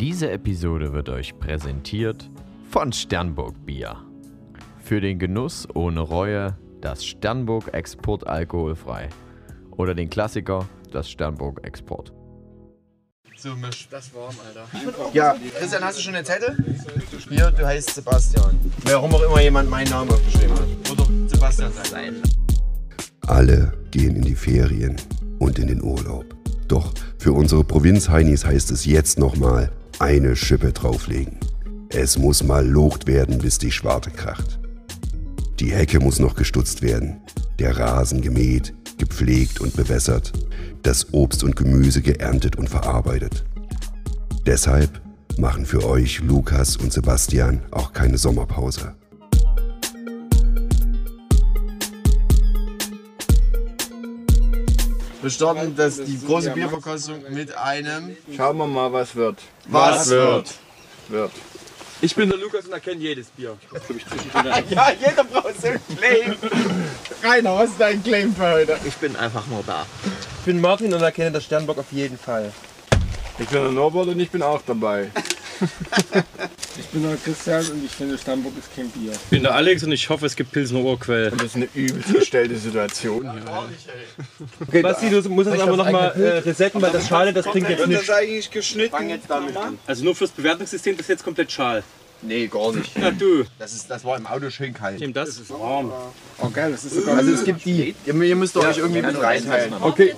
Diese Episode wird euch präsentiert von Sternburg Bier. Für den Genuss ohne Reue das Sternburg Export alkoholfrei. Oder den Klassiker, das Sternburg Export. So, Misch. Das warm, Alter. Ja, Christian, hast du schon den Zettel? Hier, du heißt Sebastian. Warum auch immer jemand meinen Namen aufgeschrieben hat. Oder Sebastian sein. Alle gehen in die Ferien und in den Urlaub. Doch für unsere Provinz-Heinis heißt es jetzt nochmal eine Schippe drauflegen. Es muss mal locht werden, bis die Schwarte kracht. Die Hecke muss noch gestutzt werden, der Rasen gemäht, gepflegt und bewässert, das Obst und Gemüse geerntet und verarbeitet. Deshalb machen für euch Lukas und Sebastian auch keine Sommerpause. Wir starten das, die große Bierverkostung mit einem Schauen wir mal, was wird. Was wird? Wird. Ich bin der Lukas und erkenne jedes Bier. Ja, jeder braucht so einen Claim. Rainer, was ist dein Claim für heute? Ich bin einfach nur da. Ich bin Martin und erkenne das Sternbock auf jeden Fall. Ich bin der Norbert und ich bin auch dabei. Ich bin der Christian und ich finde Stammburg ist kein Bier. Ich bin der Alex und ich hoffe, es gibt Pilsner Urquell. Das ist eine übelst gestellte Situation hier. Okay, Basti, du musst das aber nochmal äh, resetten, weil das Schale, das klingt jetzt nicht. eigentlich geschnitten? jetzt damit an. Also nur fürs Bewertungssystem, das ist jetzt komplett schal. Nee, gar nicht. Na du. Das, ist, das war im Auto schön kalt. Nimm das. ist warm. Oh geil, das ist sogar. Also es gibt die, ihr, ihr müsst euch irgendwie mit reinteilen. okay.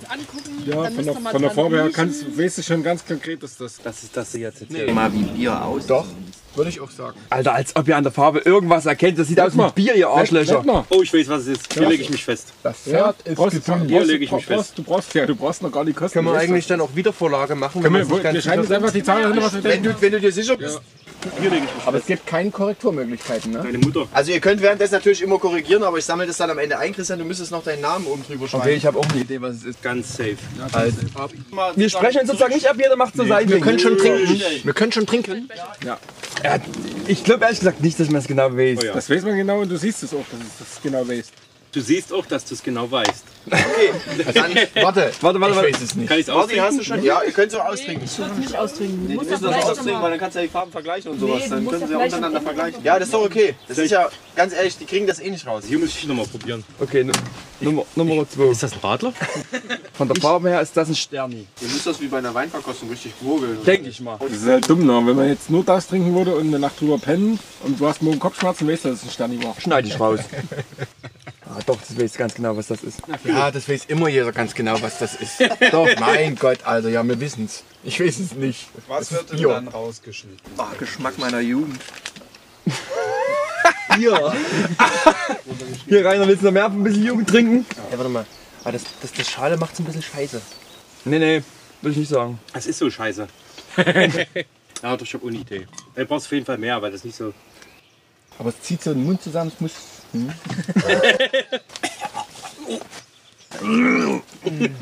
Ja, von der, von der Farbe her kannst, weißt du schon ganz konkret, dass das. Das ist das jetzt. jetzt Mal wie Bier aus. Doch, würde ich auch sagen. Alter, als ob ihr an der Farbe irgendwas erkennt. Das sieht aus wie. Bier, ihr Arschlöcher. Oh, ich weiß, was es ist. Hier lege ich mich fest. Das Pferd ist brauchst, gefangen. Hier lege ich mich du brauchst, du brauchst, ja, du brauchst noch gar nicht kosten. Können wir eigentlich dann auch Wiedervorlage machen? Können wenn wir, wir ganz schreiben jetzt einfach die Zahl dahinter, was wir wenn, denken. du, wenn du dir sicher bist. Hier lege ich mich Aber es gibt keine Korrekturmöglichkeiten, ne? Deine Mutter. Also ihr könnt währenddessen natürlich immer korrigieren, aber ich sammle das dann am Ende ein. Christian, du müsstest noch deinen Namen oben drüber schreiben. Okay, ich habe auch eine Idee, was es ist. Ganz safe. Mal Wir sprechen sozusagen nicht ab, jeder macht so sein Wir können schon trinken. Wir können schon trinken. Ich glaube ehrlich gesagt nicht, dass man es genau weiß. Oh Das weiß man genau und du siehst es auch, dass es das genau weißt. Du siehst auch, dass du es genau weißt. Dann, warte, Warte, warte, ich warte. weiß es nicht. Kann ich es austrinken? hast du schon? Ja, ihr könnt es auch austrinken. nicht austrinken. Du musst das Das austrinken, weil dann kannst du ja die Farben vergleichen und sowas. Dann können sie ja untereinander vergleichen. Ja, das ist doch okay. Das ist ja, ganz ehrlich, die kriegen das eh nicht raus. Hier muss ich nochmal probieren. Okay, nu- Nummer, Nummer zwei. Ist das ein Radler? Von der Farbe her ist das ein Sterni. Ihr müsst das wie bei einer Weinverkostung richtig gurgeln. Denke ich mal. Das ist halt dumm, ne? wenn man jetzt nur das trinken würde und eine Nacht drüber pennen und du hast morgen Kopfschmerzen, weißt du, dass es ein Sterni war. Schneide ich raus. Ah, doch, das weiß ich ganz genau, was das ist. Ja, das weiß immer jeder ganz genau, was das ist. Doch, mein Gott, Alter, ja, wir wissen's. Ich weiß es nicht. Was wird Bier. dann rausgeschnitten? Ah, Geschmack meiner Jugend. Hier. Hier, Rainer, willst du noch mehr ein bisschen Jugend trinken? Ja, warte mal. Aber das, das, das Schale macht es ein bisschen scheiße. Nee, nee, will ich nicht sagen. Es ist so scheiße. ja, doch, ich habe eine Idee. Du brauchst auf jeden Fall mehr, weil das nicht so. Aber es zieht so den Mund zusammen, es muss.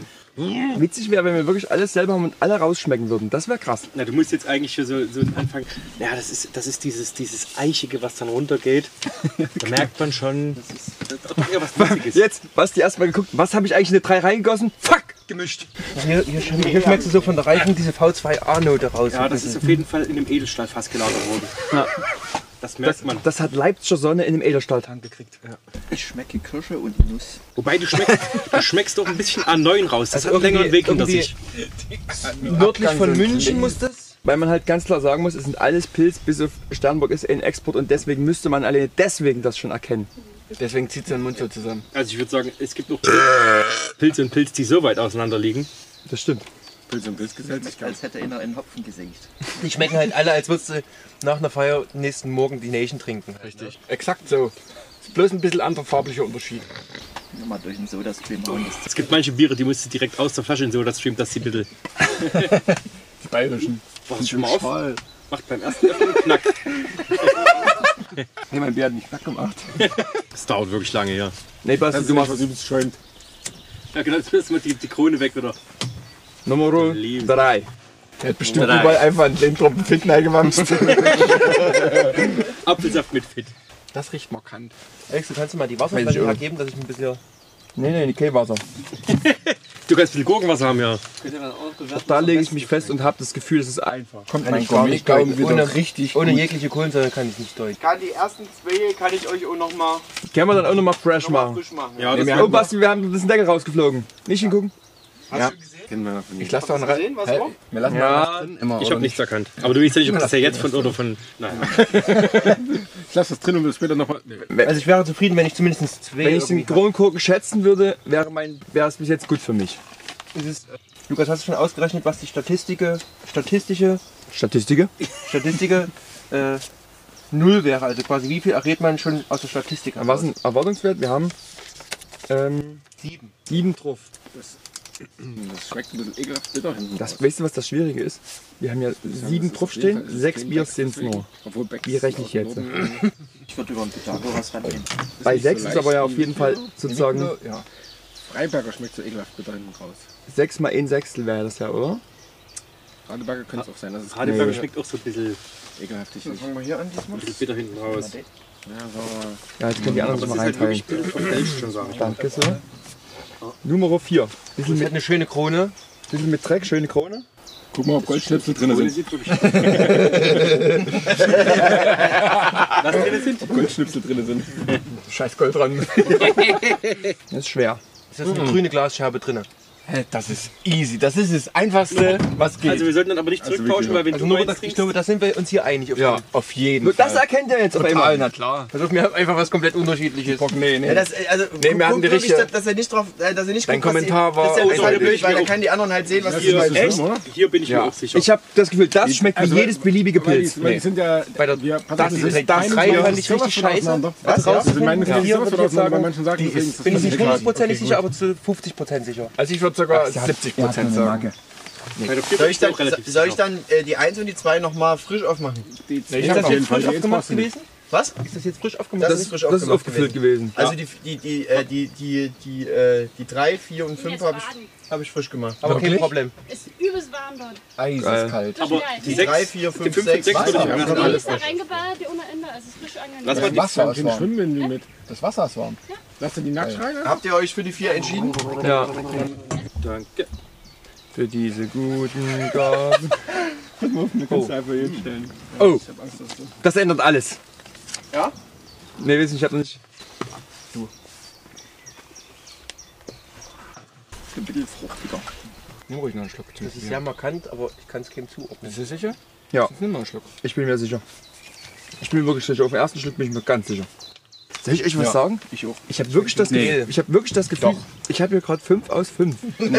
Witzig wäre, wenn wir wirklich alles selber haben und alle rausschmecken würden. Das wäre krass. Na, du musst jetzt eigentlich hier so, so anfangen. Ja, das ist, das ist dieses, dieses Eichige, was dann runtergeht. Da merkt man schon, das ist doch eher was Lustiges. Jetzt, was die erstmal geguckt, was habe ich eigentlich in eine 3 reingegossen? Fuck! Gemischt. Hier, hier, schon- hier schmeckst du so von der Reifen diese V2A-Note raus. Ja, das ist auf jeden Fall in einem Edelstahlfass gelagert worden. Ja. Das merkt man. Das hat Leipziger Sonne in einem Edelstahltank gekriegt. Ich schmecke Kirsche und Nuss. Wobei du schmeckst, du schmeckst doch ein bisschen A9 raus. Das hat einen längeren Weg hinter sich. Nördlich von München muss das. Weil man halt ganz klar sagen muss, es sind alles Pilz, bis auf Sternburg ist ein Export und deswegen müsste man alleine deswegen das schon erkennen. Deswegen zieht den Mund so zusammen. Also ich würde sagen, es gibt noch Pilze und Pilz, die so weit auseinander liegen. Das stimmt. Pilz und Pilz sich Als hätte einer einen Hopfen gesenkt. Die schmecken halt alle, als würdest du nach einer Feier nächsten Morgen die Nation trinken. Richtig. Exakt so. Ist bloß ein bisschen anderer farblicher Unterschied. Nochmal durch den Soda-Stream hauen. Es gibt manche Biere, die musst du direkt aus der Flasche in so, das streamt das die bitte. Die bayerischen. Pass schon mal auf. Macht beim ersten Öffnen Knack. Nee, mein Bier hat nicht knack gemacht. Das dauert wirklich lange, ja. Nee, Basti, du machst was übelst schäumt. Ja genau, jetzt müssen wir die, die Krone weg wieder. Nummer Lieb. 3. Der hat bestimmt überall einfach einen Tropfen Fit reingewamst. Apfelsaft mit Fit. Das riecht markant. Alex, du kannst du mal die Wasserflasche auch. hergeben, dass ich ein bisschen... Nee, nee, Nikay Wasser. Du kannst viel Gurkenwasser haben, ja. Auch da lege ich mich fest und habe das Gefühl, es ist einfach. Kommt Kann mein ich gar nicht deuten. wieder Ohne- richtig Ohne gut. jegliche Kohlensäure kann ich nicht deuten. Kann die ersten zwei kann ich euch auch noch mal, Können wir dann auch nochmal fresh noch mal machen. frisch machen. Ja, Nee, das wir Oh haben- Basti, wir haben das Deckel rausgeflogen. Nicht hingucken. Hast du? Kennen wir von Ich lasse doch rein. sehen, was Hä? war? Wir lassen Ja, drin. Immer, ich habe nichts erkannt. Aber du weißt ja nicht, ob das ja jetzt von oder von. Nein. Ich lasse das drin und will später nochmal. Nee. Also ich wäre zufrieden, wenn ich zumindest zwei Wenn ich den Kronkorken schätzen würde, wäre mein wäre es bis jetzt gut für mich. Ist äh, Lukas, hast du schon ausgerechnet, was die Statistische, statistische, Statistik. statistische äh, Null wäre? Also quasi wie viel errät man schon aus der Statistik? Was ist ein Erwartungswert? Wir haben ähm, Sieben. sieben drauf. Das schmeckt ein bisschen ekelhaft bitter hinten. Das, weißt du, was das Schwierige ist? Wir haben ja sieben draufstehen, sechs Bier sind es nur. Obwohl Wie rechne ich jetzt? Ich würde über den Pythagoras rangehen. Bei sechs ist aber ja auf jeden Fall sozusagen Ja. Freiberger schmeckt so ekelhaft bitter hinten raus. sechs mal ein Sechstel wäre das ja, oder? Radeberger könnte es auch sein, dass es Radeberger Nee. schmeckt auch so ein bisschen, ekelhaftig Dann ist. fangen wir hier an diesmal. bisschen bitter hinten raus. Ja, so, Ja, jetzt können die anderen Das schon mal halt reinteilen. Danke so. Nummer vier. Bisschen Sie mit, hat eine schöne Krone. bisschen mit Dreck, schöne Krone. Guck mal, ob Goldschnipsel drin Das sind. Was drin sind? Ob Goldschnipsel drin sind. Scheiß Gold dran. Das ist schwer. Es ist eine grüne Glasscherbe drin. Hä, Das ist easy. Das ist das Einfachste, was geht. Also wir sollten dann aber nicht zurücktauschen, weil wenn Also du nur, das, ich glaube, da sind wir uns hier einig. Auf ja, jeden. auf jeden Nur das Fall. erkennt ihr jetzt auf Total, einmal. na klar. Pass wir haben einfach was komplett unterschiedliches. Bock, nee, nee. Ja, das, also, Nee, wir hatten die richtige- dass, dass er nicht drauf, äh, dass er nicht Dein guckt, Kommentar war das ist ja eindeutig. blöd, weil dann können die anderen halt sehen, was Hier, ist echt? Hier bin ich Ja. mir auch sicher. Ich habe das Gefühl, das schmeckt wie Also, jedes beliebige Weil Pilz. die, weil die sind ja. Bei der- wir, das auf, ist sind direkt das fand ich richtig scheiße. Was? Also meine auseinander, sagen, bei manchen das bin ich nicht hundertprozentig sicher, aber zu 50 Prozent sicher. Also ich würde sogar 70 Prozent sagen. Vier Soll ich dann, soll ich dann äh, die 1 und die 2 nochmal frisch aufmachen? Die ich zwei hab auf auf jeden Jetzt frisch aufgemacht gewesen? Was? Ist das jetzt frisch aufgemacht? Das ist, frisch das ist aufgemacht aufgefüllt gewesen. Also die, die, die, äh, die, die, die, äh, die 3, 4 und 5 habe ich, hab ich frisch gemacht. Aber kein? Problem. Ist übelst warm dort. Aber Geil. die Die 3, sechs, 4, die 5, 5 und 6, 6 würde ich Wasser. Ja, alles ist da reingeballert, die ohne Ende. Es ist frisch angenehm. Was war Das die? Wasser ist warm. Mit. Das Wasser ist warm. Lass dir die nackt? Habt ihr euch für die 4 entschieden? Ja, Danke. für diese guten Gaben. Du kannst einfach hinstellen. Oh, Ich hab Angst, dass du. das ändert alles. Ja? Nee, weiß nicht, ich hab noch nicht. ist ein bisschen fruchtiger. Nimm ruhig noch einen Schluck. Das ist sehr markant, aber ich kann es keinem zuordnen. Bist du sicher? Ja. Nimm mal einen Schluck. Ich bin mir sicher. Ich bin mir wirklich sicher. Auf den ersten Schluck bin ich mir ganz sicher. Soll ich euch was Ja. sagen? Ich auch. Ich habe wirklich das Nee. Gefühl, ich habe wirklich das Gefühl, ich habe hier gerade 5 aus 5. Bist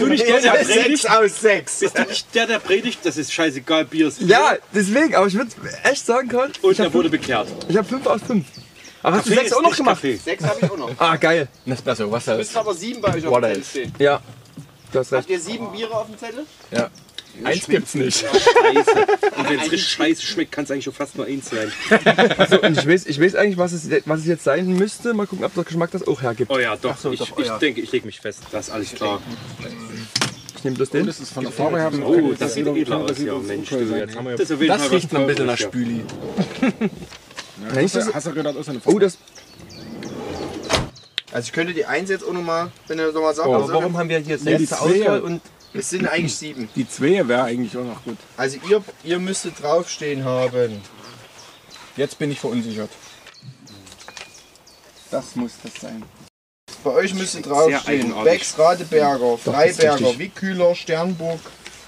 du nicht der, der predigt? aus 6. Bist du nicht der, der predigt? Das ist scheißegal, Bier ist Bier. Ja, deswegen, aber ich würde echt sagen können, Und ich er habe wurde bekehrt. ich hab 5 aus 5. Aber hast du Kaffee 6 ist auch noch gemacht? Kaffee. 6 habe ich auch noch. Ah, geil. Nespresso, Wasser Müsste ist. aber 7 bei euch auf dem Zettel ist. stehen. Ja, du hast recht. Habt ihr 7 Biere auf dem Zettel? Eins gibt's nicht. Scheiße. Und wenn es richtig scheiße schmeckt, kann es eigentlich schon fast nur eins sein. So, und ich weiß, ich weiß eigentlich, was es, was es jetzt sein müsste. Mal gucken, ob der Geschmack das auch hergibt. Oh ja, doch. so, ich, doch, ich ja. denke, ich lege mich fest. Das ist alles klar. Ich nehme bloß den. Das ist von der Farbe her. Oh, das sieht edler aus. Ja, Mensch, du, jetzt haben wir das, auf jeden Das Fall riecht ein bisschen nach ja. Spüli. Wenn ich das, Hasseröder hat auch seine oh, das, Also ich könnte die 1 jetzt auch nochmal, wenn ihr nochmal sagt, Oh. aber warum haben wir hier Nee, die 6 zur zwei. Auswahl und es sind eigentlich 7. Die zwei wäre eigentlich auch noch gut. Also ihr, ihr müsstet draufstehen haben. Jetzt bin ich verunsichert. Das muss das sein. Bei euch müsste draufstehen. Becks, Radeberger, Freiberger. Wickkühler, Sternburg,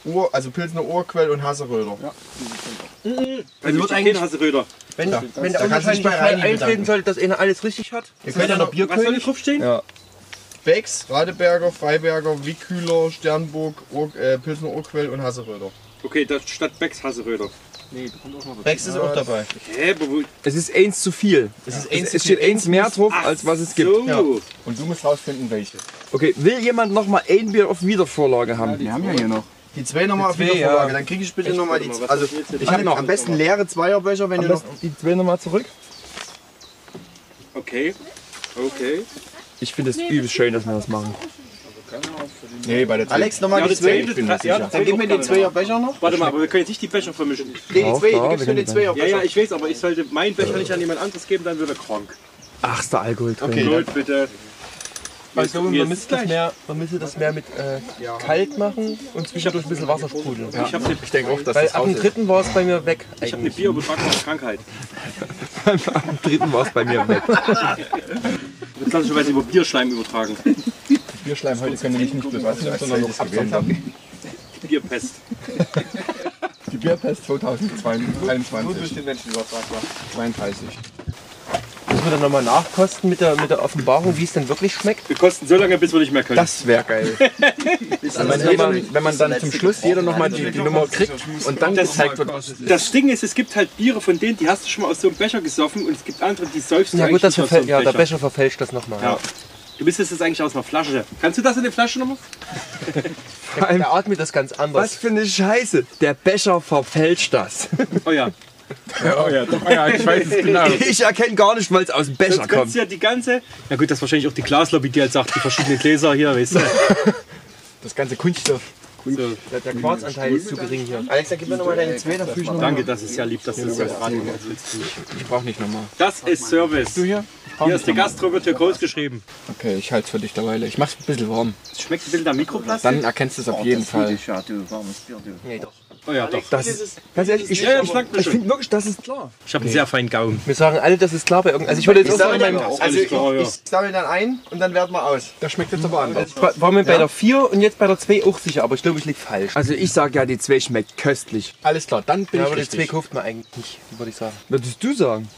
Ur, also Pilsner Urquell und Hasseröder. Also wird wird eigentlich- Hasseröder. Wenn, Ja, wenn da der Fall Reini eintreten sollte, dass einer alles richtig hat, ihr könnt ja noch Was soll Bierkönig, hier draufstehen? ja. Becks, Radeberger, Freiberger, Wickkühler, Sternburg, Ur, äh, Pilsner Urquell und Hasseröder. Okay, das statt Becks Hasseröder. Becks ist auch dabei. Hä. Es ist eins zu viel. Es, ist eins es, zu es steht viel. eins mehr drauf, als was es gibt. So. Ja. Und du musst rausfinden, welche. Okay, will jemand noch mal ein Bier auf Wiedervorlage haben? Wir haben ja hier noch. Die zwei nochmal auf Die Wiedervorlage, ja. dann kriege ich bitte nochmal die. was Also ich habe noch am besten leere Zweierbecher, wenn ihr noch. Die zwei nochmal zurück. Okay. Okay. Ich finde es übelst schön, dass wir das machen. Nee, bei der Alex, nochmal Ja, die zwei. Ja, Dann gib mir den Zweierbecher noch. Warte mal, aber wir können jetzt nicht die Becher vermischen. Nee, die Auch zwei, da, du gibst wir mir den können Ja, Zweierbecher. ja, ich weiß, aber ich sollte meinen Becher nicht an jemand anderes geben, dann wird er krank. Ach, ist der Alkohol drin. Okay. Gut, bitte. Also man müsste das mehr, man müsste das mehr mit äh, kalt machen und zwischendurch ein bisschen Wasser sprudeln. Ja. Ich, ich denke auch, dass Weil das ab dem dritten war es bei mir weg. Ich habe eigentlich. Bioübertragbare Krankheit. ab dem dritten war es bei mir weg. Wird klassischerweise über Bierschleim übertragen. Bierschleim heute können wir nicht nur bewassen, sondern noch absondern. Bierpest. Die Bierpest 2023. den Menschen übertragbar. 32. Wir dann nochmal nachkosten mit der, mit der Offenbarung, wie es denn wirklich schmeckt? Wir kosten so lange, bis wir nicht mehr können. Das wäre geil. wenn, man jeder, wenn man dann zum Schluss jeder nochmal die, die Nummer kriegt und dann gezeigt wird, was es ist. Das Ding ist, es gibt halt Biere von denen, die hast du schon mal aus so einem Becher gesoffen und es gibt andere, die säufst du Ja gut, das nicht aus verfäl so ja, der Becher verfälscht das nochmal. Ja. Du bist jetzt eigentlich aus einer Flasche. Kannst du das in der Flasche nochmal? Der, der atmet das ganz anders. Was für eine Scheiße. Der Becher verfälscht das. Oh ja. Ja, oh ja, doch, oh ja, ich weiß es genau. Ich erkenne gar nicht, weil es aus dem Becher Sonst kommt. ja die ganze. Na gut, das ist wahrscheinlich auch die Glaslobby, die halt sagt, die verschiedenen Gläser hier, weißt du. Das ganze Kunststoff. So. Der, der Quarzanteil ist zu gering hier. Alex, dann gib mir nochmal deine zwei, dann fühl ich noch Danke, das ist ja lieb, dass du das jetzt gerade gemacht Ich brauche nicht nochmal. Das ist Service. Du hier? Hier ist der Gastro, wird hier groß geschrieben. Okay, ich halte es für dich derweil. Ich mach's ein bisschen warm. Schmeckt ein bisschen nach Mikroplastik? Dann erkennst du es auf jeden Fall. Ja, du, warmes Bier, du. Nee, doch. Oh ja, doch. Das ist, Ganz ehrlich, ich, Ja, ich, ich finde wirklich, das ist klar. Ich habe einen sehr feinen Gaumen. Wir sagen alle, das ist klar bei irgendeinem. Also ich würde jetzt Ich auch sagen, dann, also ich, klar, ja. ich sammle dann ein und dann werten wir aus. das schmeckt jetzt aber anders. ich war mir bei der 4 und jetzt bei der 2 auch sicher, aber ich glaube, ich liege falsch. Also ich sage ja, die 2 schmeckt köstlich. Alles klar, dann bin ja, ich aber die 2 richtig. kauft man eigentlich nicht, würde ich sagen. Würdest du sagen?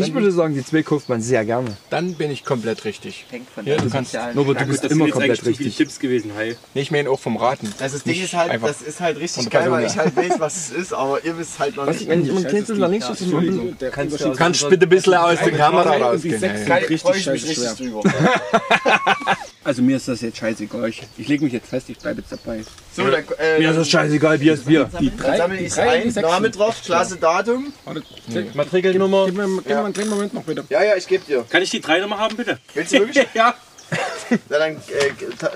Ich würde sagen, die 2 kauft man sehr gerne. Dann bin ich komplett richtig. Hängt von Ja, du kannst- Nur, du bist immer komplett richtig. Tipps gewesen, hi. Nee, ich meine auch vom Raten. Also das Ding ist halt, das ist halt richtig geil, weil ich halt weiß, was es ist, aber ihr wisst halt noch nicht. wenn ich immer kennst du nach links Entschuldigung, der Kannst du- Kannst bitte ein bisschen aus der Kamera rausgehen. sind Freue richtig ich mich scheiße richtig drüber. Also mir ist das jetzt scheißegal. Ich, ich lege mich jetzt fest, ich bleibe jetzt dabei. So, dann, äh, Mir ist das scheißegal, Bier ist Bier. Die dann sammle ich es drei und die ein, sechs Name drauf, Klasse, Datum. Matrikelnummer. Gib mir, gib mir einen kleinen Moment noch bitte. Ja, ja, ich gebe dir. Kann ich die 3 nochmal haben, bitte? Willst du wirklich? ja. Ja, dann, äh,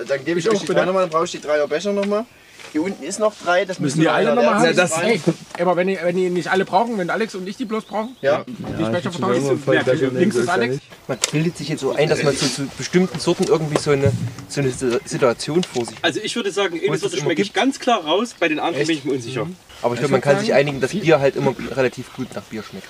dann gebe ich Ich euch auch, die bitte. drei nochmal, dann brauche ich die Dreier Becher nochmal. Hier unten ist noch drei, das müssen, Müssen die alle nochmal haben? Ja, das, Ey, aber wenn die, wenn die nicht alle brauchen, wenn Alex und ich die bloß brauchen, ja. die Becher vertauschen, links ist Alex. Man bildet sich jetzt so ein, dass man zu, zu bestimmten Sorten irgendwie so eine, so eine Situation vor sich hat. Also ich würde sagen, es eine Sorte schmecke ich gibt? ganz klar raus, bei den anderen bin ich mir unsicher. Aber ich glaube, man kann sich einigen, dass Bier halt immer relativ gut nach Bier schmeckt.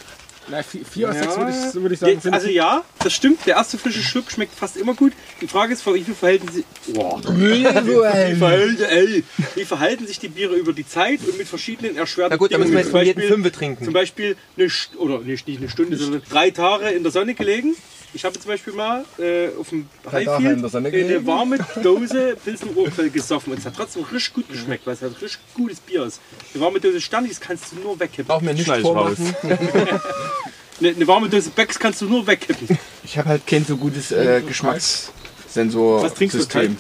Na, vier, vier aus Ja. sechs würde ich, würde ich sagen. Jetzt, also ja, das stimmt. Der erste frische Schluck schmeckt fast immer gut. Die Frage ist, wie viel verhalten sie. Boah. Wie, verhalten, ey, wie verhalten sich die Biere über die Zeit und mit verschiedenen erschwerten Na gut, dann müssen wir jetzt von jedem Zum Fünfe trinken. Zum Beispiel eine oder nicht, nicht eine Stunde, sondern drei Tage in der Sonne gelegen. Ich habe zum Beispiel mal äh, auf dem Highfield eine warme Dose Pilsen Urquell gesoffen und es hat trotzdem richtig gut geschmeckt, weil es halt richtig gutes Bier ist. Eine warme Dose Standis kannst du nur wegkippen. Auch mir nicht vormachen. Eine, eine warme Dose Becks kannst du nur wegkippen. Ich habe halt kein so gutes äh, Geschmackssensor-System. Was trinkst du? Kalt?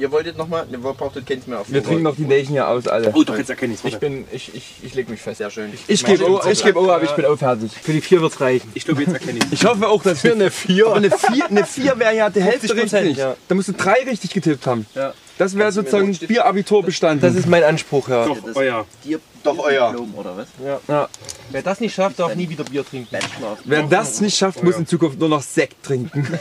Ihr wolltet nochmal, ne, ihr kennt mehr auf. Wir trinken noch die Nelchen hier aus, alle. Oh, doch, jetzt erkenne ich es. Ich bin, ich, ich, ich leg mich fest. Sehr schön. Ich gebe O, ich gebe O, aber ich bin auch fertig. Für die 4 wird es reichen. Ich glaube, jetzt erkenne ich Ich hoffe auch, dass wir eine 4. Aber eine 4 eine vier wäre ja die Hälfte 50%, richtig. ja. Da musst du drei richtig getippt haben. Ja. Das wäre sozusagen Bierabitur bestanden. Das ist mein Anspruch, ja. doch euer. Doch euer. Diplom oder was? Ja. Wer das nicht schafft, darf nie wieder Bier trinken. Wer das nicht schafft, muss in Zukunft nur noch Sekt trinken.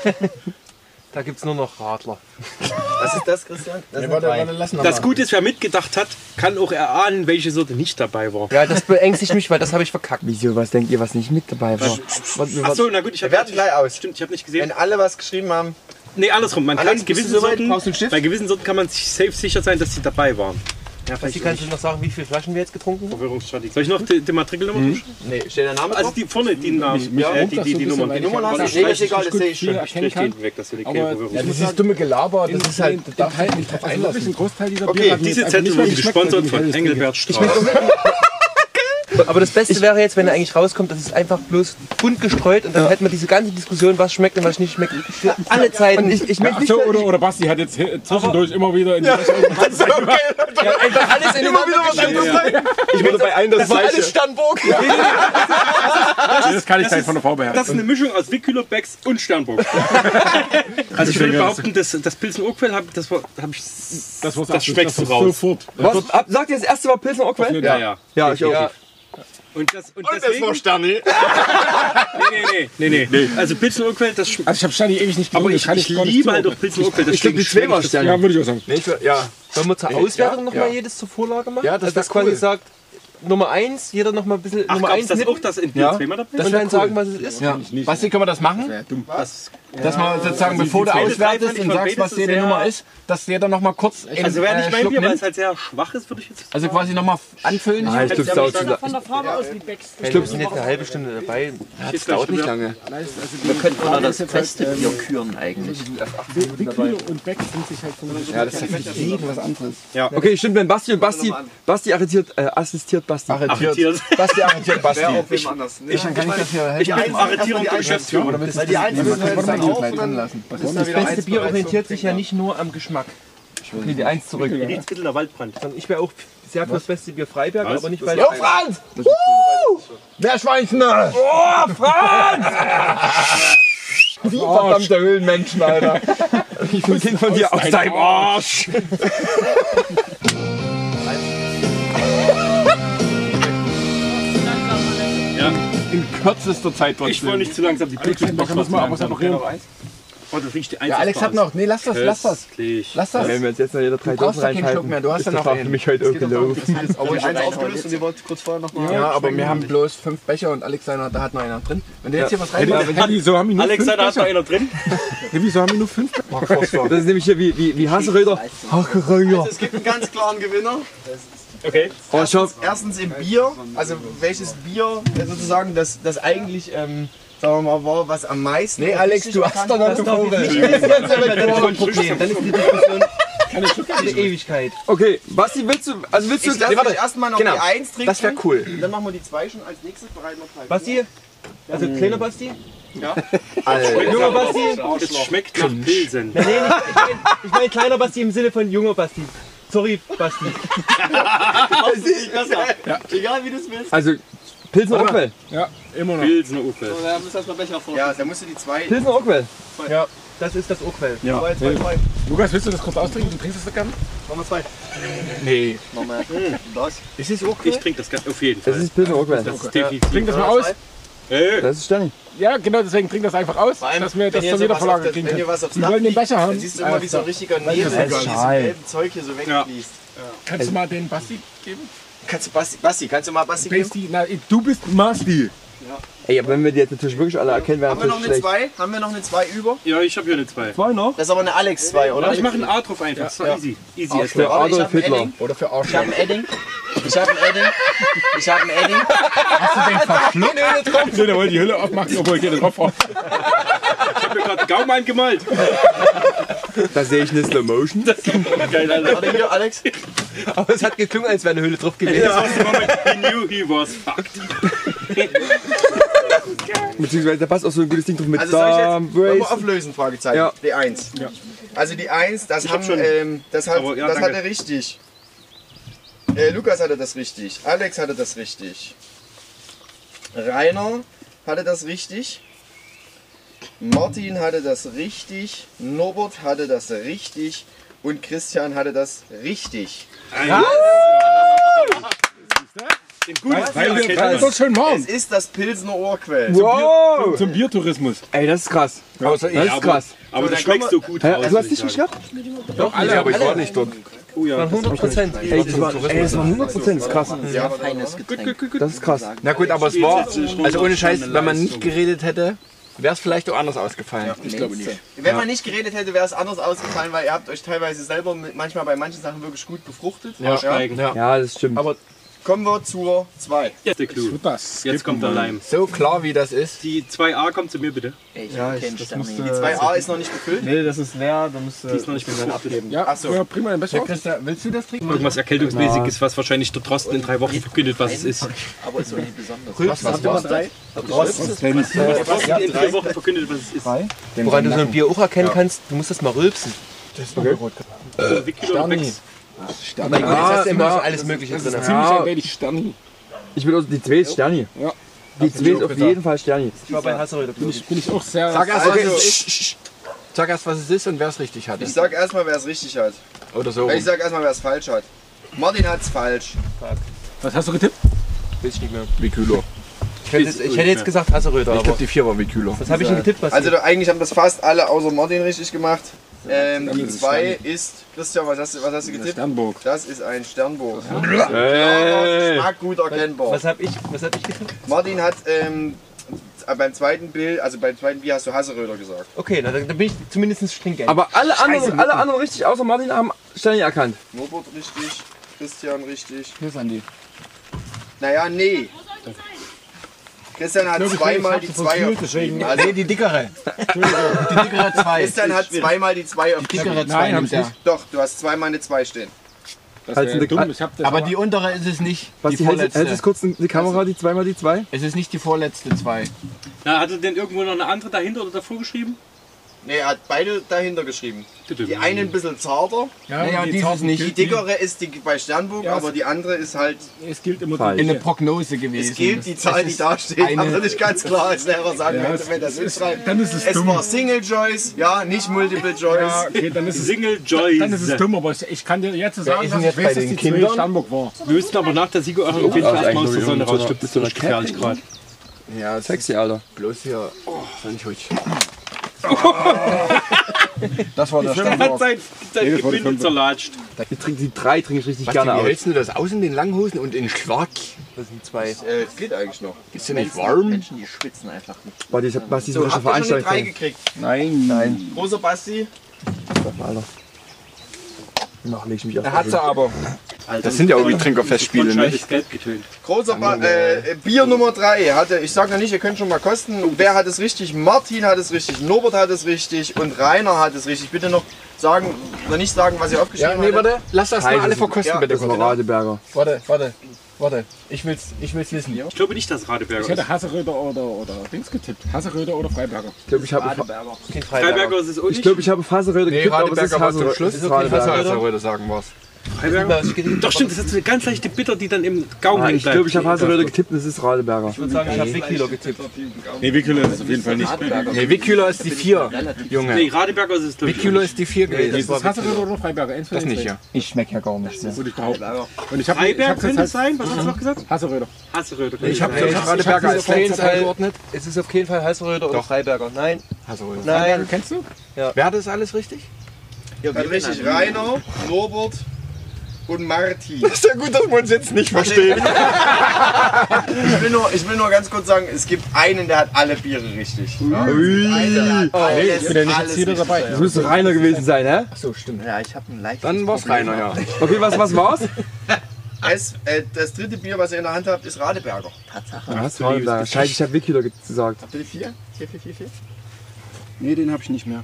Da gibt es nur noch Radler. Was ist das, Christian? Das Nee, warte, warte, lass noch Das mal. Gute ist, wer mitgedacht hat, kann auch erahnen, welche Sorte nicht dabei war. Ja, das beängstigt mich, weil das habe ich verkackt. Wieso, was denkt ihr, was nicht mit dabei war? Achso, na gut, ich Wir werten gleich aus. Stimmt, ich habe nicht Wenn gesehen. alle was geschrieben haben, Nee, andersrum. Man Alex, kann gewissen? Sorten, bei gewissen Sorten kann man sich safe sicher sein, dass sie dabei waren. Ja, Wie kannst du noch sagen, wie viele Flaschen wir jetzt getrunken haben? Verwirrungsstrategie. Soll ich noch die, die Matrikelnummer mhm. nee, steht der Name Also drauf? die vorne, die Namen, Ja, äh, die, das die, die Nummern. weil Die Nummer hast ja du? Nee, ist egal, das sehe ich schon. erkennen Ich kann. den weg, dass wir die Aber keine Ja, Verwirrung dieses dumme Gelaber, das ist halt. darf halt nicht drauf einlassen. Ein Großteil dieser Okay, Diese mir- Zettel wurden die gesponsert die von Engelbert Strauß. Aber das Beste wäre jetzt, wenn er eigentlich rauskommt, das ist einfach bloß bunt gestreut und dann hätten wir diese ganze Diskussion, was schmeckt und was nicht schmeckt, für alle Zeiten. Ich, ich Ja, möchte ach nicht, so, oder, oder Basti hat jetzt he- zwischendurch immer wieder in die Becher einfach alles in Immer wieder was anderes rein. Ich würde bei einem das Das war alles. Sternburg. Das kann ich halt von der Frau beherrschen. das ist eine Mischung aus Wickhüller, Becks und Sternburg. also ich würde behaupten, das, das Pilsen Urquell, das, war- hab ich, Das, das schmeckst du raus. Sofort. Was, ab, sagt ihr das erste Mal Pilsen Urquell? Ja, ja. Ja, ich auch. Ja. Und das, und Und das deswegen, war Sterni. nee, nee, nee, nee. Also Pilzen Urquell, das schmeckt. Also ich habe Stani ewig nicht Aber getrunken, ich, kann ich gar nicht liebe halt auch Pilzen Urquell. Das Ich glaube, die stimmt, zwei war das- Sterne. Ja, würde ich auch sagen. Nee, ich, will- ja. Sollen wir zur Auswertung nochmal ja. jedes zur Vorlage machen? Ja, das also, dass quasi cool. sagt, Nummer 1, jeder nochmal ein bisschen Ach, Nummer gab's 1 das nippen auch, das in Ja. zweimal dabei? und dann sagen, was es ist. Ja. Basti, können wir das machen? Was? Dass man sozusagen, bevor du auswertest und von sagst, was jede Nummer ist, dass jeder noch mal kurz einen, Also wäre nicht äh, mein Schluck Bier, weil es halt sehr schwach ist, würde ich jetzt. Also quasi noch mal anfüllen. Ah, ich glaube, es dauert zu lange. Von der Farbe aus wie Becks. Ich glaube, wir sind jetzt eine halbe Stunde dabei. Das dauert nicht lange. Wir könnten mal das feste Bier küren eigentlich. Wickel und Beck sind sich halt so Ja, das ist ja jeden was anderes. Okay, stimmt, wenn Basti und Basti, Basti arretiert, äh, assistiert Basti. Arretiert. Basti arretiert Basti. Ich, dann kann ich das hier helfen. Ich der. Oder willst du Weil die einen das hier auf gleich drin lassen? Was ist ist da Das wieder beste Bier orientiert sich ja nicht nur am Geschmack. Nee, die Eins zurück. Riedviertel der Waldbrand. Ich wäre auch sehr für das beste Bier Freiberg, Was? aber nicht weil. Jo, Franz! Woo! Meerschweinchen! Oh, Franz! Wie verdammter Höhlenmenschen, Alter. Ich Kind von dir aus deinem Arsch. Kürzester Zeit Ich war nicht zu langsam. Die Pilze Da muss man aber noch reden. Oh, das riecht die Eins. Ja, Alex hat noch. Nee, lass das, lass das. Lass das. Wenn wir jetzt noch jeder drei Du brauchst Dosen doch keinen Schluck reinhalten, mehr, du hast ist ja noch einen. mich heute auch gelaufen. Aber ich eins aufgelöst und ihr wollt kurz vorher noch mal. Ja, aber wir haben bloß fünf Becher und Alex da hat noch einer drin. Wenn der jetzt hier was rein Wieso haben wir nur Alex, da hat noch einer drin. Wieso haben wir nur fünf Becher? Das ist nämlich hier wie, wie, wie Haseröder. Haseröder. Es gibt einen ganz klaren Gewinner. Okay. Oh, schau. Erstens im Bier, also welches Bier sozusagen das, das eigentlich, ähm, sagen wir mal, war, was am meisten. Nee, Alex, du hast doch noch das Vogel. Dann ist Problem. Dann ist die Diskussion eine Ewigkeit. Okay, Basti, willst du, also willst du, Ich warte, euch erstmal noch genau. die 1 trinken. Das wär cool. Und dann machen wir die 2 schon als nächstes bereit noch drei. Basti? Also kleiner Basti? Alter. Junger Basti? Es schmeckt nach Pilsen. Nee, nee, nicht, ich meine ich mein kleiner Basti im Sinne von junger Basti. Sorry, Basti. Egal wie du es willst. Also, Pilsen Rockwell. Ja, immer noch. Pilsen Urquell. Ja, da musst du die 2. Pilsen Rockwell. Ja, das ist das Urquell. Ja. Lukas, willst du das kurz austrinken? Du trinkst das gerne? Machen wir zwei. Nee. Ist es Urquell? Ich trinke das ganz auf jeden Das Fall. ist Pilsen Rockwell. Das ist definitiv. Trink das mal aus. Hey. Das ist Sterni. Ja, genau, deswegen trink das einfach aus, allem, dass wir das zur so was auf Wiedervorlage das- kriegen wenn ihr was aufs Die Dach wollen den Becher haben. Dann siehst du immer, wie so ein richtiger Nebel ist über dieses schal. gelbe Zeug hier so wegfließt. Kannst du mal den Basti geben? Kannst du Basti, Basti, kannst du mal Basti geben? Basti, na, du bist Basti. Ey, aber wenn wir die jetzt natürlich wirklich alle erkennen, wäre Haben wir noch eine schlecht. 2? Haben wir noch eine 2 über? Ja, ich habe hier eine 2. Zwei noch? Das ist aber eine Alex 2, oder? Ich mache ein A drauf einfach. So easy. Easy. Ah, Für Warte, ich Adolf hab einen Hitler. Edding. Oder für Ich habe Arschloch. ein Edding. Ich habe ein Edding. Ich habe ein Edding. Hast du den verschluckt? Nee, der wollte die Hülle aufmachen, obwohl ich den drauf war. Ich habe mir gerade Gaumen eingemalt. Da sehe ich eine Slow Motion. Geil, Alter. Warte hier, Alex. Aber es hat geklungen, als wäre eine Hülle drauf gewesen. Das war's immer mit He knew he was fucked. Beziehungsweise da passt auch so ein gutes Ding drauf mit Also soll ich jetzt Darm auflösen, Fragezeichen. Ja. Die 1. Also die 1, das, haben, schon. ähm, das, hat, Aber ja, das hat er richtig. Äh, Lukas hatte das richtig. Alex hatte das richtig. Rainer hatte das richtig. Martin hatte das richtig. Norbert hatte das richtig. Und Christian hatte das richtig. Guten Weil wir Bier gerade so schön warm. Es ist das Pilsener Ohrquell. Wow! Zum Biertourismus. Ey, das ist krass. Das ist krass. Aber So, das dann schmeckt so gut Hä, raus. du hast nicht geschnappt? Doch, alle. aber ich war nicht dort. Oh ja. 100 Prozent. Ey, das war, ey, das war 100 Prozent. Das ist krass. Sehr feines Getränk. Das ist krass. Na gut, aber es war, also ohne Scheiß, wenn man nicht geredet hätte, wäre es vielleicht auch anders ausgefallen. Ich glaube nicht. Wenn man nicht geredet hätte, wäre es anders ausgefallen, weil ihr habt euch teilweise selber manchmal bei manchen Sachen wirklich gut befruchtet. Aussteigen. Ja, das stimmt. Aber Kommen wir zur 2. Jetzt der Clou. Das Jetzt kommt der Leim. so klar wie das ist. Die 2a kommt zu mir bitte. Ich ja, kenne Sterni. Die 2a ist noch nicht befüllt. nee, das ist leer, da musst Die ist noch nicht befruchtet. Ja, Ach so. ja prima, dann besser. Christa, willst du das trinken? Irgendwas Erkältungsmäßiges, was wahrscheinlich der Drosten in drei Wochen verkündet, was es ist. Aber ist auch nicht besonders. Was war's drei? Der Drosten in drei Wochen verkündet, was es ist. Woran du so ein Bier auch erkennen kannst, du musst das mal rülpsen. So, wie Kilo oder Becks? Aber das du immer alles Mögliche drin. Ziemlich Ja. Sterni. Ich will auch, die 2 ist Sterni. Ja. Die 2 ist auf jeden Fall Sterni. Ich war bei Hasseröder, Bin ich, bin ich auch sehr... Sag erst, Okay. was es ist. Sag erst, was es ist und wer es richtig hat. Ich sag erstmal, wer es richtig hat. Oder so. Ich sag erstmal, wer es falsch hat. Martin hat's falsch. Was hast du getippt? Weiß ich nicht mehr. Wikühler. Ich hätte, jetzt, ich hätte jetzt gesagt Hasseröder, Ich glaube, die 4 war Wikühler. was habe ich denn getippt? Was Also eigentlich haben das fast alle außer Martin richtig gemacht. Ähm, die 2 ist, Christian, was hast, du- was hast du getippt? Sternburg. Das ist ein Sternburg. Hey. Geschmack gut erkennbar. was habe ich, was hab ich getippt? Martin hat ähm, beim zweiten Bild, also beim zweiten Bier hast du Hasseröder gesagt. Okay, na, dann, bin ich zumindest stringent. Aber alle anderen, alle anderen richtig, außer Martin, haben Sterne erkannt. Norbert richtig, Christian richtig. Hier ist Andi. Naja, nee. Christian hat zweimal die 2 auf deswegen. also, Nee, die dickere. Die dickere 2. Christian hat zweimal die 2 auf dickere 2 Nein, hab nimmt er. Doch, du hast zweimal eine 2 stehen. Das Also eine- dumm. Ich hab das Aber die untere ist es nicht. Was Die die hältst, vorletzte. hältst es kurz die Kamera, die zweimal die zwei? Es ist nicht die vorletzte 2. Na, hat er denn irgendwo noch eine andere dahinter oder davor geschrieben? Nee, er hat beide dahinter geschrieben. Die eine ein bisschen zarter, Ja, Naja, die dieses Zarten nicht. die dickere ist die bei Sternburg, Ja, aber die andere ist halt, Es gilt immer Falsch. In der Prognose gewesen. es gilt die Zahl, die da steht, eine- aber nicht ganz klar ist, selber sagen Ja, könnte, es- wenn das es ist- hinschreibt. dann ist es Es dumm. war Single Choice, ja, nicht Multiple Choice. Ja, okay, dann ist es, Single Joyce. dann ist es dumm, aber ich, ich kann dir jetzt sagen, ist dass denn ich jetzt weiß, bei dass den die zwei Kindern? Sternburg war. Wir müssen aber nach der Siegerehrung auf jeden Fall erstmal aus der eigentlich Sonne so so einer Das ist gefährlich Cap. gerade. Ja, sexy, Alter. bloß hier. Oh, sei nicht ruhig. Das war der Man hat sein, sein Nee, das Gebinde zerlatscht. Die, trinke, die drei trinke ich richtig Was, gerne wie aus. hältst du das aus in den Langhosen und in Schwarz? Das sind zwei. Äh, es geht eigentlich noch. Ist ja nicht warm? Menschen, die schwitzen einfach nicht. Warte, ich hab was diese So, frische habt ihr schon eine Veranstaltung. 3 gekriegt? Nein. Nein, Großer Basti? Alter. Noch leg ich mich auf. Er hat sie aber. Das sind ja irgendwie Trinkerfestspiele, nicht? ist gelb getönt. Großer ba äh, Bier Nummer 3 hatte, ich sage noch nicht, ihr könnt schon mal kosten. Wer hat es richtig? Martin hat es richtig, Norbert hat es richtig und Rainer hat es richtig. Bitte noch sagen, noch nicht sagen, was ihr aufgeschrieben Ja, nee, warte. Lass das mal alle verkosten, Ja, bitte. Radeberger. Warte, warte. Warte. Ich will's, ich will's wissen. Ich glaube nicht, dass Radeberger Ich hätte Hasseröder oder, oder Dings getippt. Hasseröder oder Freiberger. Ich glaube, ich habe Kein Freiberger Freiberger. ist es auch ich nicht. glaub, ich habe Faserröder Nee, gekippt, aber es ist Radeberger Haseröder. Schluss. Ist Radeberger. Hasseröder sagen wir's. Freiberger? Doch stimmt, das ist so eine ganz leichte Bitter, die dann im Gaumen Ah, ich glaube, ich habe bleibt. Haseröder getippt und es ist Radeberger. Ich würde sagen, ich habe Wickhüler getippt. Nee, Wickhüller ist es auf jeden Fall nicht. Nee, Wickhüler ist die 4, Junge. Nee, Radeberger ist es glaube. Wickhüler ist die 4 Das gewesen. ist Hasseröder oder Freiberger. Eins Das nicht, ja. Ich schmecke ja gar nicht. Würde ich behaupten. Und ich habe ich Freiberg könnte es sein? Was hast du noch gesagt? Hasseröder. Hasseröder. Ich habe könnte hab sein. Radeberger als Fall- eingeordnet. Es ist auf jeden Fall Hasseröder oder Freiberger. Nein, Hasseröder. nein. Kennst du? Wer hat das alles richtig? Hat richtig Rainer, Norbert und Martin. Ist ja gut, dass wir uns jetzt nicht verstehen. Ich will, nur, ich will nur ganz kurz sagen, es gibt einen, der hat alle Biere richtig. Der hat alles, ich bin ja nicht richtig. dabei. Das müsste Rainer gewesen sein, hä? So, stimmt. Ja, ich habe einen leichten. Dann war's Rainer, ja. Okay, was, was war's? Es, äh, das dritte Bier, was ihr in der Hand habt, ist Radeberger. Tatsache. Ja, hast du. Scheiße, ich habe Wickhüler gesagt. Habt ihr die vier? Vier, vier, vier, vier? Nee, den habe ich nicht mehr.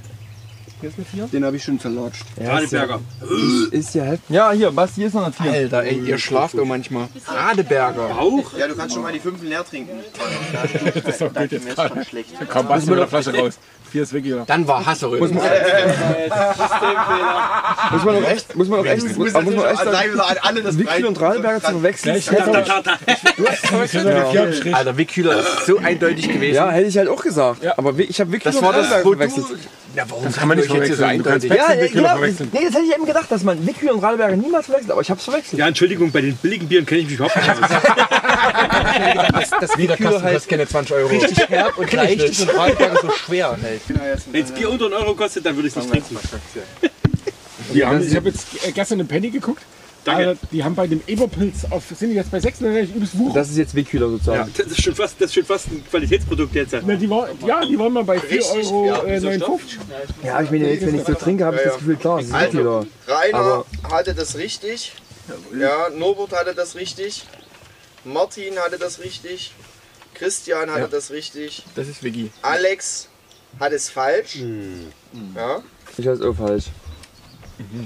Den habe ich schon zerlatscht. Radeberger. Ist ja heftig. Ja, hier, Basti ist noch ein Tier. Alter, ey, ihr schlaft auch manchmal. Radeberger. Auch? Ja, du kannst schon mal die fünf leer trinken. Das ist doch gut jetzt gerade. Schon schlecht. Komm, Basti mit der Flasche raus. Vier ist Wickhüler. Dann war Hasseröder. Muss man noch echt, muss man noch echt, muss, musst muss man noch natürlich echt sagen, alle, das Wickhüler und Radeberger zu verwechseln. Ta. Alter, Wickhüler ist so eindeutig gewesen. Ja, hätte ich halt auch gesagt. Aber ich habe Wickhüler Das und du... verwechselt. Ja, warum Das kann man nicht jetzt hier so verwechseln. Du kannst eindeutig? Ja, ja, genau. verwechseln. Nee, das hätte ich eben gedacht, dass man Wickhüler und Radeberger niemals verwechselt, aber ich hab's verwechselt. Ja, Entschuldigung, bei den billigen Bieren kenne ich mich überhaupt nicht aus. Das, das Wickhüler Wickhüler halt kostet keine 20 Euro. richtig herb und leicht und Radeberger so schwer Wenn es Bier unter einen Euro kostet, dann würde ich es nicht trinken. Die haben, ich habe jetzt äh, gestern eine Penny geguckt. Danke. Die haben bei dem Eberpilz auf, sind die jetzt bei 6 übelst Wucher. Das ist jetzt Wickhüler sozusagen. Das ist schon fast, das ist schon fast ein Qualitätsprodukt jetzt. Na, die war, ja, die waren mal bei 4,59 Richtig, Euro. ja, Äh, so 59. Ja, ich meine, jetzt, wenn ich so trinke, habe ich das Gefühl, klar, das ist Wickhüler. Rainer Aber- hatte das richtig. Ja, Norbert hatte das richtig. Martin hatte das richtig. Christian hatte das richtig. Das ist Vicky. Alex hat es falsch. Ja. Ich weiß auch falsch.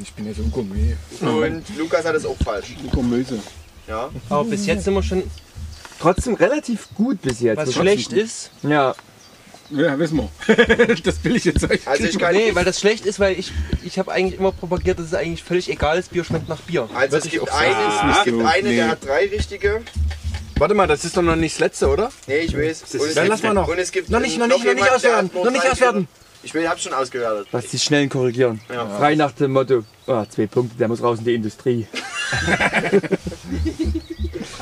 Ich bin so ein Gourmet. Und Lukas hat es auch falsch. Gemüse. Ja. Aber bis jetzt sind wir schon, Trotzdem relativ gut bis jetzt. was schlecht ist. Ja, Ja, wissen wir. das billige Zeug. Also ich kann Nee, weil das schlecht ist, weil ich, ich habe eigentlich immer propagiert, dass es eigentlich völlig egal ist, Bier schmeckt nach Bier. Also es ich gibt einen, es gibt einen Nee. der hat drei richtige. Warte mal, das ist doch noch nicht das letzte, oder? Nee, ich weiß. Und es Dann gibt- lass mal noch. Und es gibt Noch nicht, noch nicht, noch nicht jemand, der auswerten. hat nur Noch nicht drei auswerten. Ich will, hab's schon ausgewertet. was die Schnellen korrigieren. Ja. Frei nach dem Motto, ah, zwei Punkte, der muss raus in die Industrie.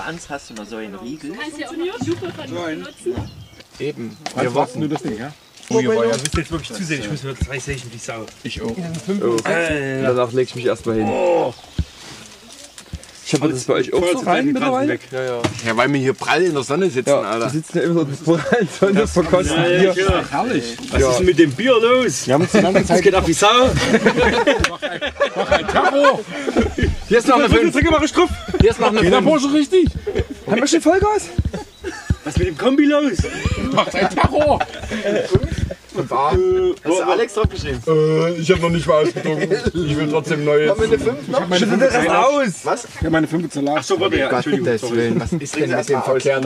Angst hast du noch so einen Riegel? Du kannst ja auch Lupe von benutzen. Eben. Wir warten nur das Ding, ja? Oh, ihr müsst jetzt wirklich zusehen. Ich muss mir drei Seichen wie Sau. Ich auch. Und danach leg ich mich erstmal hin. Ich habe das bei euch auch so rein mittlerweile? Weg. Ja, ja. Ja, weil wir hier prall in der Sonne sitzen, Ja, die Alter. sitzen ja immer so vor der Sonne, verkosten Ja, ja, klar. Herrlich. Was ist denn mit dem Bier los? Wir haben uns die ganze Das Zeit geht ab wie Sau. Tacho. Hier ist noch eine 5. Trinke mach ich drauf. Hier ist noch eine Geht der 5. Bursche richtig? Haben wir schon Vollgas? Was ist mit dem Kombi los? Macht ein Tacho. Hast du Alex drauf geschrieben? Äh, ich habe noch nicht mal ausgetrunken. Ich will trotzdem neue. Haben wir eine 5 noch? Meine Fünfe Das aus! Was? Ich habe meine Fünfe zur Lage. Ach so, warte, ja. Entschuldigung. Was ist denn mit dem Verkehr?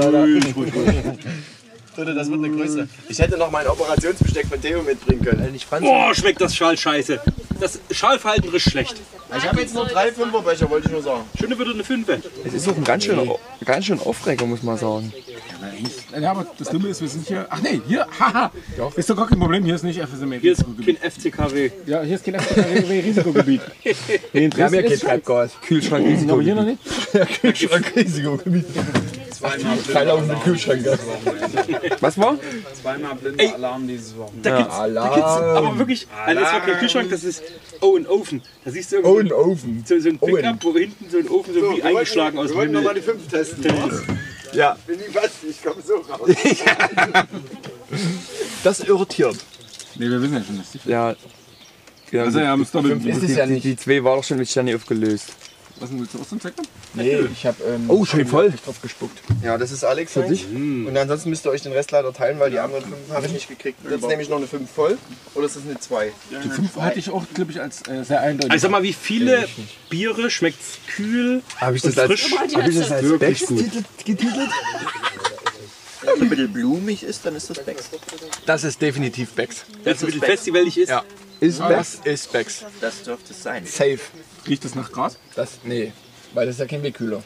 Leute, das wird eine Größe. Ich hätte noch mein Operationsbesteck von Theo mitbringen können. Boah, schmeckt das Schal scheiße. Das Schalverhalten ist schlecht. Ich habe jetzt nur drei Fünferbecher, wollte ich nur sagen. Schöne würde eine 5. Es ist auch ein ganz schöner, ganz schön Aufreger, muss man sagen. Ja, aber das Dumme ist, wir sind hier. Ach nee, hier. Haha. Ist doch gar kein Problem. Hier ist nicht FSMA. Hier ist Risikogebiet. kein FCKW. Ja, hier ist kein FSMA-Risikogebiet. Nee, Wir haben ja kein Treibgas. Kühlschrank Risiko. Aber hier noch nicht. Kühlschrankrisikogebiet. Freilaufende Kühlschränke. Was war? Zweimal blinder Alarm dieses Wochenende. Da gibt's, da gibt's aber wirklich, also das war kein Kühlschrank, das ist oh ein Ofen. Da siehst du irgendwo Oh, ein Ofen. so, so ein Owen. Pickup, wo hinten so ein Ofen so wie eingeschlagen aus Wir dem wollten noch mal Himmel. die 5 testen. Ja. Bin ich was? Ich komme so raus. Das irritiert. Nee, wir wissen ja schon, dass die. Ja. ja Also, ja, haben es doppelt. ist die, es ja die, nicht. die zwei war doch schon mit Sterne aufgelöst. Was denn, willst du auch zum Zweck? Nee, ich habe. Ähm, Oh, schön voll. drauf gespuckt. Ja, das ist Alex. Für dich? Und ansonsten müsst ihr euch den Rest leider teilen, weil die anderen 5 habe ich nicht gekriegt. Das ist nämlich noch eine 5 voll. Oder ist das eine 2? Die 5 hatte ich auch, glaube ich, als äh, sehr eindeutig. Also sag mal, wie viele Biere schmeckt's kühl Habe ich und das als, frisch? hab ich das als Wirklich Becks gut. getitelt- getitelt? Wenn es ein bisschen blumig ist, dann ist das Becks. Das ist definitiv Becks. Wenn es ein bisschen festivalig ist. Ja. Ist Becks? Das ist Becks. Das dürfte es sein. Safe. Riecht das nach Gras? Das, nee. Weil das ist ja kein Wegkühler.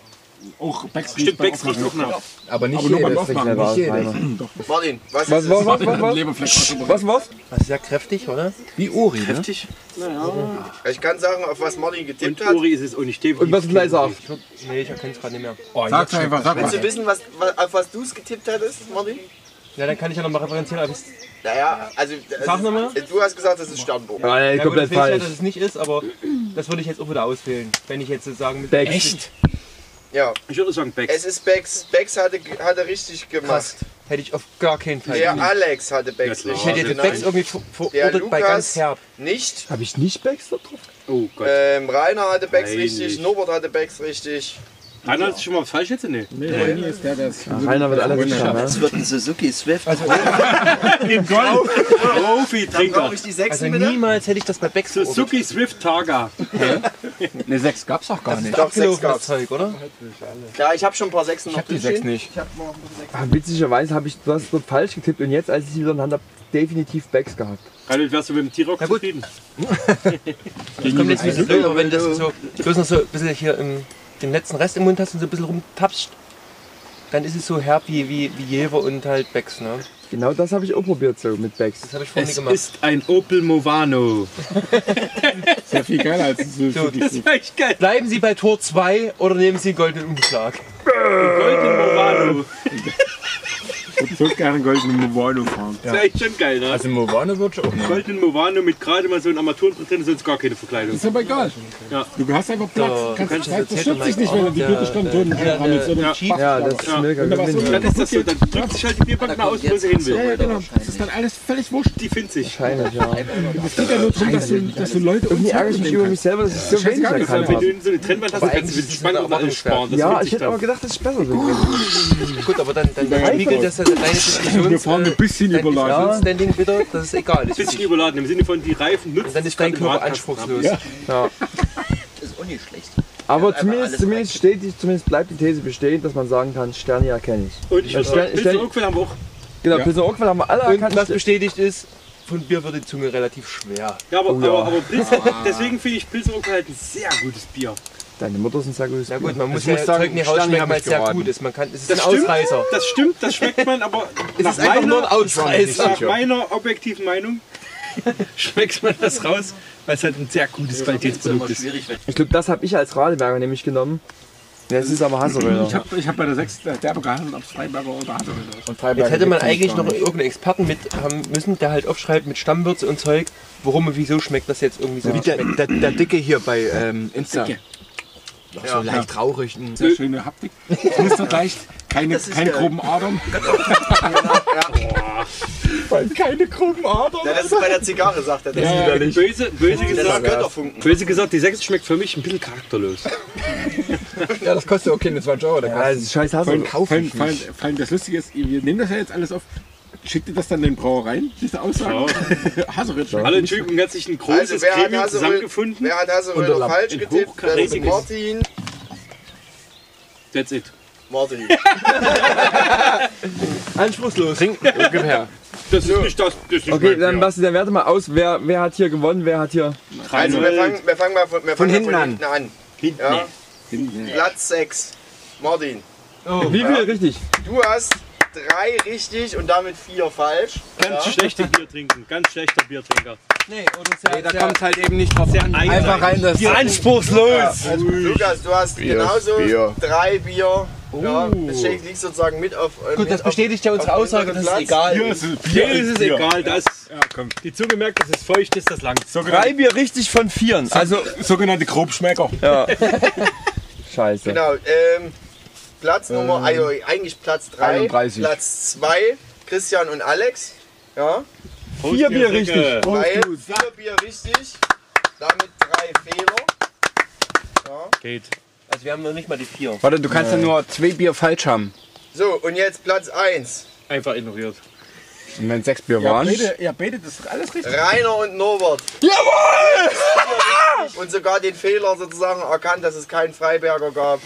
Auch Becks Stimmt, Becks riecht auch nach. Aber nicht Aber nur beim jedes. Aufmachen. Nicht jedes. Martin, was ist Was, es? was, was, was, was? Leberfleck. Was, was? Das ist ja kräftig, oder? Wie Uri, ne? Heftig. Ich kann sagen, auf was Martin getippt Und hat. Uri ist es auch nicht definitiv. Und was gleich sagt. Nee, ich erkenne es gerade nicht mehr. Sag's einfach, sag Willst mal. du wissen, was, was, auf was du es getippt hattest, Martin? Ja, dann kann ich ja nochmal referenzieren, aber ich Naja, also. Sag nochmal. Du hast gesagt, das ist Sternburg. Nein, komplett das ja, falsch. dass es nicht ist, aber das würde ich jetzt auch wieder auswählen. Wenn ich jetzt sagen mit Becks. Echt? Ja, Ich würde sagen Becks. es ist Bex. Bex hatte, hatte richtig gemacht. Hätte ich auf gar keinen Fall. Der Alex hatte Bex Ja, ich hätte jetzt gemacht. Becks irgendwie ver Der verurteilt bei ganz herb. nicht. Habe ich nicht Becks da drauf? Oh Gott. Ähm, Rainer hatte Bex Nein, richtig, nicht. Norbert hatte Bex richtig. Rainer hat schon mal was falsch jetzt? Nee. Nee, mir ist der, der ist. Rainer wird alles ne? Es wird ein Suzuki Swift. Also, Profi-Trinker. Brauche ich die sechs also bitte? niemals hätte ich das bei Becks Suzuki Swift Targa. Ne, sechs gab's doch gar nicht. Doch, sechs das gab's. Zeug, oder? Ja, ich habe schon ein paar Sechsen noch hab die drinstehen. sechs nicht. Ich hab noch ein paar Sechsen. Ah, witzigerweise habe ich das dort falsch getippt und jetzt, als ich sie wieder in der Hand habe, definitiv Becks gehabt. Rainer, wärst du mit dem T-Rock Na gut. zufrieden? Das kommt jetzt nicht so aber wenn das so bloß noch so ein bisschen hier im, den letzten Rest im Mund hast und so ein bisschen rumtapst, dann ist es so herb wie, wie, wie Jever und halt Becks, ne? Genau das habe ich auch probiert so mit Becks. Das habe ich vorhin Es gemacht. ist ein Opel Movano. Sehr viel geiler als ein Suzuki. Das war echt geil. Bleiben Sie bei Tor 2 oder nehmen Sie einen goldenen Umschlag? Golden Movano. Ich würde gerne einen goldenen Movano fahren. Das ist echt schon geil, ne? Also Movano wird schon auch nehmen. Golden Movano mit gerade mal so einem Armaturenbrett drin, sonst gar keine Verkleidung. Ist aber egal. Ja. Du hast einfach Platz. So, kannst, kannst du kannst, das das stört sich nicht, wenn du die der- Bierbestand drin der- rammelst. der- oder Jeep. Ja, das ist Ja. mega Wenn da so- Dann ist das so, dann drückt sich halt die Bierbank mal aus, wo sie hin Ja, will. ja, genau. Das ist dann alles völlig wurscht. Die findet sich. Wahrscheinlich, ja. Es geht ja nur darum, dass du, dass du Leute Irgendwie ärgere ich mich über mich selber, dass ich so wenig erkannt Wenn habe. du so eine Trennwand hast, kannst du mit Spann und alles sparen. Ja, ich hätte aber gedacht, das ist besser so. Gut, aber dann, dann, dann spiegelt das ja deine Diskussions... Wir fahren ein bisschen dein überladen. Standing wieder, das ist egal. Ein bisschen überladen, im Sinne von die Reifen nutzen. dann ist dein Körper anspruchslos. Ja. Ja. Das ist auch nicht schlecht. Aber einfach zumindest, zumindest, steht, zumindest bleibt die These bestehen, dass man sagen kann, Sterne erkenne ich. Und ich würde sagen, Urquell haben wir auch. Genau, Ja. Pilsner Urquell haben wir alle Und erkannt. was bestätigt ist, von Bier wird die Zunge relativ schwer. Ja, aber, Oh ja. aber, aber Pilz, deswegen finde ich Urquell halt ein sehr gutes Bier. Deine Mutter ist ein sehr gutes Ja gut, man muss Ich ja muss sagen, Zeug nicht rausschmecken, weil es sehr gut ist. Man kann, es ist Das ein stimmt, Ausreißer. das stimmt, das schmeckt man, aber Es nach ist einfach nur ein meiner, Ausreißer. nach meiner objektiven Meinung schmeckt man das raus, weil es halt ein sehr gutes Qualitätsprodukt ist. Ich glaube, das habe ich als Radeberger nämlich genommen. Das ist aber Haseröder. Ich habe ich hab bei der 6 derbe gehandelt, ob es Freiberger oder Haseröder ist. Und Jetzt hätte man eigentlich noch irgendeinen Experten mit haben müssen, der halt aufschreibt mit Stammwürze und Zeug, warum und wieso schmeckt das jetzt irgendwie so. Wie der, der, der Dicke hier bei ähm, Insta. Dicke. Doch, so leicht traurig. Sehr schöne Haptik. Das Muster leicht, keine, keine ja- groben Adern. Keine groben Adern. Ja, das ist bei der Zigarre, sagt er. Das Ja, ist Böse, böse gesagt, böse gesagt, die 6 schmeckt für mich ein bisschen charakterlos. Ja, das kostet okay eine 20 Euro. Der Ja, das ist scheiß allem, vor allem das Lustige ist, wir nehmen das ja jetzt alles auf. Schickt ihr das dann den Brauereien, diese Aussagen? Hallo, nicht so. Entschuldigung, hat sich ein großes Also, Gremium zusammengefunden. Wer hat Haseröder Unterlapp. falsch getippt? Das ist Martin. That's it. Martin. Anspruchslos. Ungefähr. Das ist nicht das. das ist Okay, dann. Basti, dann werte mal aus, wer, wer hat hier gewonnen, wer hat hier. Also wir fangen, wir fangen mal von, wir fangen hinten mal an. von hinten an. Hinten. Ja? Platz 6. Martin. Wie viel richtig? Du hast drei richtig und damit vier falsch. Ganz schlechte Bier trinken, ganz schlechter Biertrinker. Nee, oder Nee, da kommt halt eben nicht drauf an. Einfach rein das. Anspruchslos! Lukas, du hast Bier, genauso Bier. drei Bier. Ja, das steht- liegt sozusagen mit auf. äh, Gut, mit das bestätigt ja unsere Aussage, es Platz. egal Bier ist. ist, Hier Bier ist es Bier. egal, das, Ja, komm. die Zunge merkt, dass es feucht ist, das langt. Drei Bier richtig von vieren. Also, Sogenannte Grobschmecker. ja. Scheiße. Genau, ähm, Platz Nummer, also eigentlich Platz 3, 31. Platz 2, Christian und Alex. Ja, Vier Bier richtig. weil vier Bier richtig, damit drei Fehler. Ja. Geht. Also wir haben noch nicht mal die vier. Warte, du kannst ja nur zwei Bier falsch haben. So, und jetzt Platz 1. Einfach ignoriert. Und wenn sechs Bier Ja, waren. ja, beide, das ist alles richtig. Rainer und Norbert. Jawohl! Und sogar den Fehler sozusagen erkannt, dass es keinen Freiberger gab.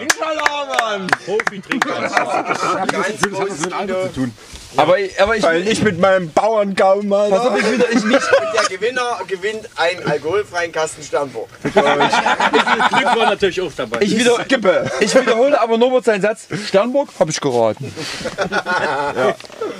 Inshallah, Mann. Profi-Trinker. Das was mit Alter zu tun. Aber, aber ich. Weil ich mit meinem Bauerngaum mal. Pass auf, ich wieder. Ich, ich, Und der Gewinner gewinnt einen alkoholfreien Kasten Sternburg. Glück war natürlich auch dabei. ich, wieder, ich wiederhole aber Norbert seinen Satz. Sternburg habe ich geraten.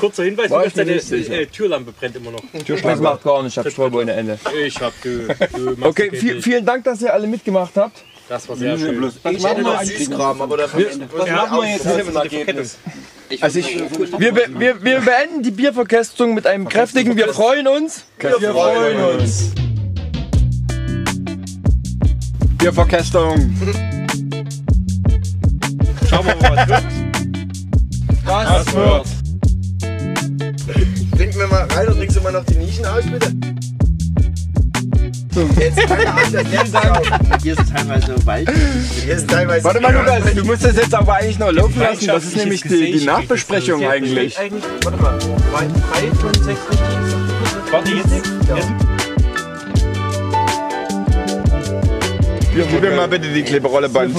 Kurzer Hinweis, War du ich hast mir deine nicht äh, Türlampe brennt immer noch. Das macht gar nicht. Ich habe Sträuber ohne Ende. Ich hab, du, du Okay, viel, vielen Dank, dass ihr alle mitgemacht habt. Das war sehr schön. Was Ich hätte noch Süßkram, aber dafür Was machen wir jetzt mit dem die Ergebnis? Also ich, Wir, be wir, wir beenden die Bierverkästung mit einem kräftigen Wir freuen uns. Wir freuen uns. Bierverkästung. Schauen wir mal, was wird. Was wird? Trinken wir mal rein und trinkst du mal noch die Nischen aus, bitte? Jetzt das letzte auf. Hier ist teilweise Wald. Hier ist teilweise. Warte mal, Lukas, du musst das jetzt aber eigentlich noch laufen lassen. Das ist nämlich die, die Nachbesprechung eigentlich. eigentlich. Warte mal, drei, drei von sechs richtig. Warte, jetzt? jetzt? Gib mir mal bitte die Kleberolle Band.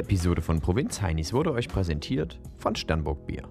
Diese Episode von Provinz Heinis wurde euch präsentiert von Sternburg Bier.